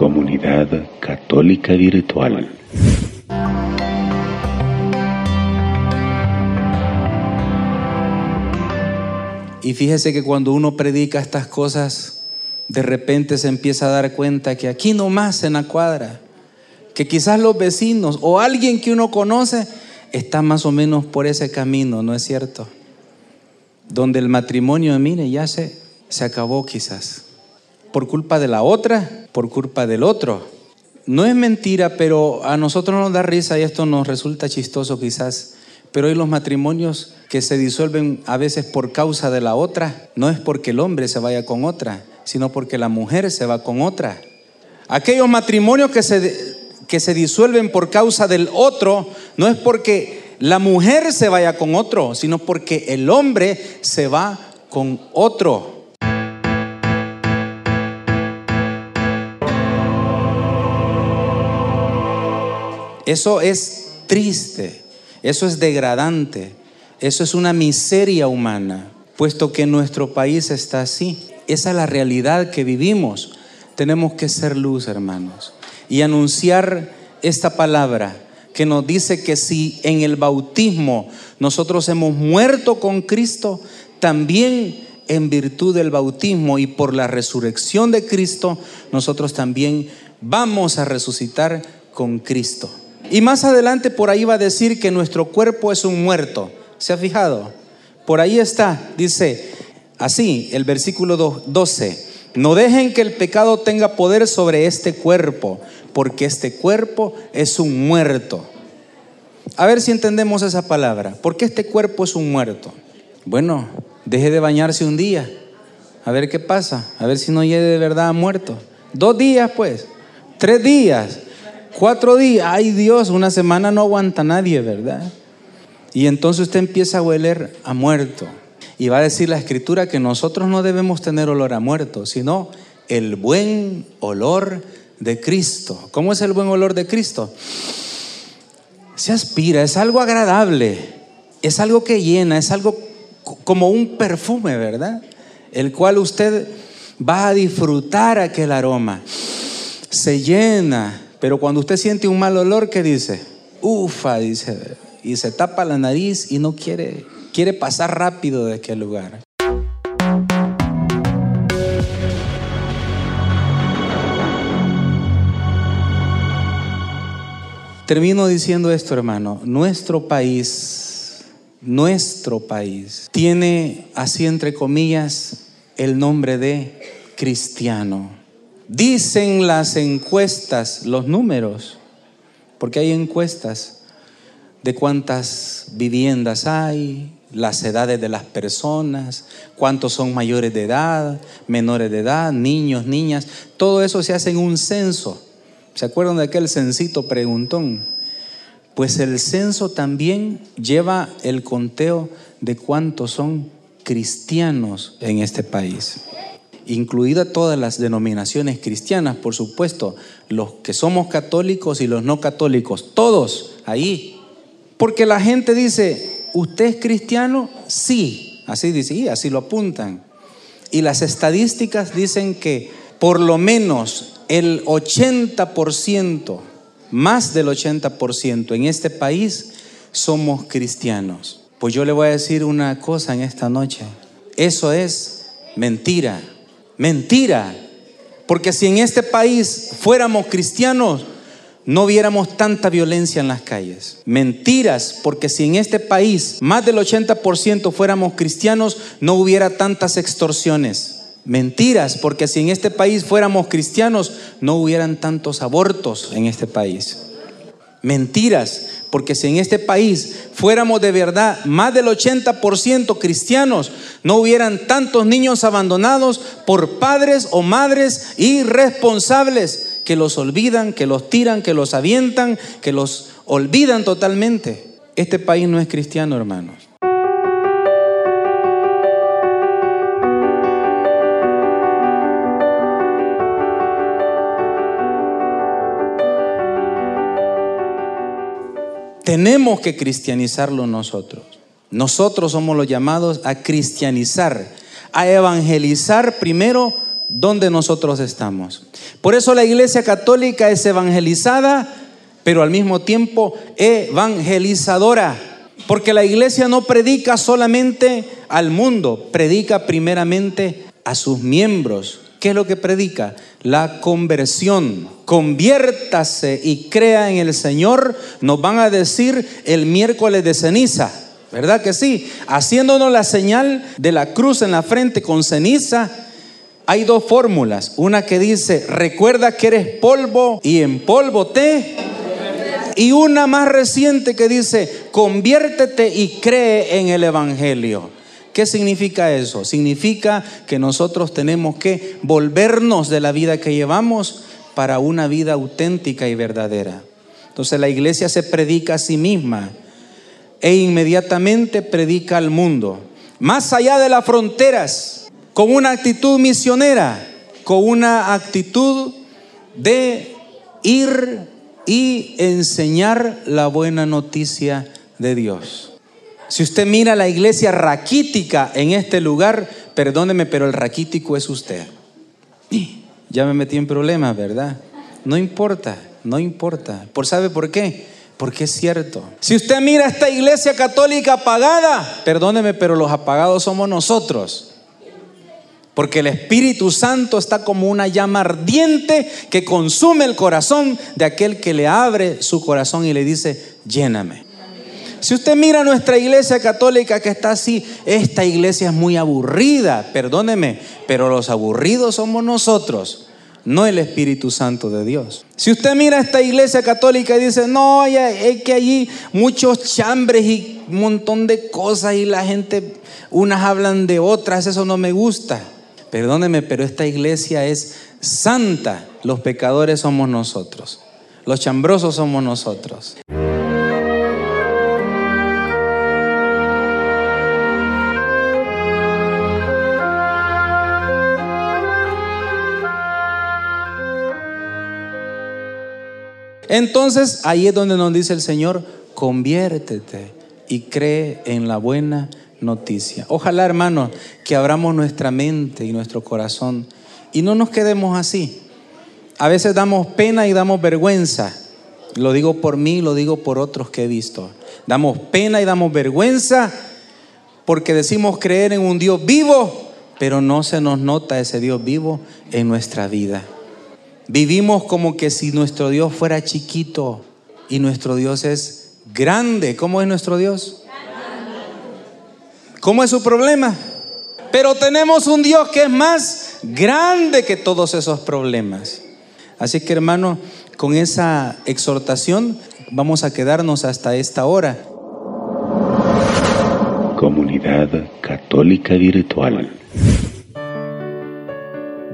Comunidad Católica Virtual. Y fíjese que cuando uno predica estas cosas, de repente se empieza a dar cuenta que aquí nomás en la cuadra, que quizás los vecinos o alguien que uno conoce está más o menos por ese camino, ¿no es cierto? Donde el matrimonio, mire, ya se, se acabó quizás. Por culpa de la otra, por culpa del otro. No es mentira, pero a nosotros nos da risa y esto nos resulta chistoso quizás. Pero hoy los matrimonios que se disuelven a veces por causa de la otra, no es porque el hombre se vaya con otra, sino porque la mujer se va con otra. Aquellos matrimonios que se, que se disuelven por causa del otro, no es porque la mujer se vaya con otro, sino porque el hombre se va con otro. Eso es triste, eso es degradante, eso es una miseria humana, puesto que nuestro país está así. Esa es la realidad que vivimos. Tenemos que ser luz, hermanos, y anunciar esta palabra que nos dice que si en el bautismo nosotros hemos muerto con Cristo, también en virtud del bautismo y por la resurrección de Cristo, nosotros también vamos a resucitar con Cristo. Y más adelante por ahí va a decir que nuestro cuerpo es un muerto. ¿Se ha fijado? Por ahí está, dice así el versículo 12. No dejen que el pecado tenga poder sobre este cuerpo, porque este cuerpo es un muerto. A ver si entendemos esa palabra. ¿Por qué este cuerpo es un muerto? Bueno, deje de bañarse un día. A ver qué pasa. A ver si no llegue de verdad muerto. Dos días, pues. Tres días. Cuatro días. Ay Dios, una semana no aguanta nadie, ¿verdad? Y entonces usted empieza a hueler a muerto. Y va a decir la escritura que nosotros no debemos tener olor a muerto, sino el buen olor de Cristo. ¿Cómo es el buen olor de Cristo? Se aspira, es algo agradable, es algo que llena, es algo como un perfume, ¿verdad? El cual usted va a disfrutar aquel aroma. Se llena, pero cuando usted siente un mal olor, ¿qué dice? Ufa, dice, y se tapa la nariz y no quiere, quiere pasar rápido de aquel lugar. Termino diciendo esto, hermano. Nuestro país, nuestro país, tiene así entre comillas el nombre de cristiano. Dicen las encuestas, los números, porque hay encuestas de cuántas viviendas hay, las edades de las personas, cuántos son mayores de edad, menores de edad, niños, niñas, todo eso se hace en un censo. ¿Se acuerdan de aquel censito preguntón? Pues el censo también lleva el conteo de cuántos son cristianos en este país, incluida todas las denominaciones cristianas, por supuesto, los que somos católicos y los no católicos, todos ahí. Porque la gente dice, ¿usted es cristiano? Sí, así dice, y así lo apuntan. Y las estadísticas dicen que por lo menos el 80%, más del 80% en este país somos cristianos. Pues yo le voy a decir una cosa en esta noche. Eso es mentira. Mentira. Porque si en este país fuéramos cristianos, no viéramos tanta violencia en las calles. Mentiras, porque si en este país más del 80% fuéramos cristianos, no hubiera tantas extorsiones. Mentiras, porque si en este país fuéramos cristianos, no hubieran tantos abortos en este país. Mentiras, porque si en este país fuéramos de verdad más del 80% cristianos, no hubieran tantos niños abandonados por padres o madres irresponsables que los olvidan, que los tiran, que los avientan, que los olvidan totalmente. Este país no es cristiano, hermanos. Tenemos que cristianizarlo nosotros. Nosotros somos los llamados a cristianizar, a evangelizar primero donde nosotros estamos. Por eso la iglesia católica es evangelizada, pero al mismo tiempo evangelizadora. Porque la iglesia no predica solamente al mundo, predica primeramente a sus miembros. ¿Qué es lo que predica? La conversión. Conviértase y crea en el Señor, nos van a decir el miércoles de ceniza. ¿Verdad que sí? Haciéndonos la señal de la cruz en la frente con ceniza, hay dos fórmulas. Una que dice, recuerda que eres polvo y en polvo te. Y una más reciente que dice, conviértete y cree en el Evangelio. ¿Qué significa eso? Significa que nosotros tenemos que volvernos de la vida que llevamos para una vida auténtica y verdadera. Entonces la iglesia se predica a sí misma e inmediatamente predica al mundo, más allá de las fronteras, con una actitud misionera, con una actitud de ir y enseñar la buena noticia de Dios. Si usted mira la iglesia raquítica en este lugar, perdóneme, pero el raquítico es usted. Ya me metí en problemas, ¿verdad? No importa, no importa. ¿Por sabe por qué? Porque es cierto. Si usted mira esta iglesia católica apagada, perdóneme, pero los apagados somos nosotros. Porque el Espíritu Santo está como una llama ardiente que consume el corazón de aquel que le abre su corazón y le dice, lléname. Si usted mira nuestra iglesia católica que está así, esta iglesia es muy aburrida, perdóneme, pero los aburridos somos nosotros, no el Espíritu Santo de Dios. Si usted mira esta iglesia católica y dice, no, es que allí muchos chambres y un montón de cosas y la gente, unas hablan de otras, eso no me gusta. Perdóneme, pero esta iglesia es santa. Los pecadores somos nosotros. Los chambrosos somos nosotros. Entonces ahí es donde nos dice el Señor, conviértete y cree en la buena noticia. Ojalá, hermanos, que abramos nuestra mente y nuestro corazón y no nos quedemos así. A veces damos pena y damos vergüenza. Lo digo por mí, lo digo por otros que he visto. Damos pena y damos vergüenza porque decimos creer en un Dios vivo, pero no se nos nota ese Dios vivo en nuestra vida. Vivimos como que si nuestro Dios fuera chiquito y nuestro Dios es grande. ¿Cómo es nuestro Dios? ¿Cómo es su problema? Pero tenemos un Dios que es más grande que todos esos problemas. Así que hermano, con esa exhortación vamos a quedarnos hasta esta hora. Comunidad Católica Virtual.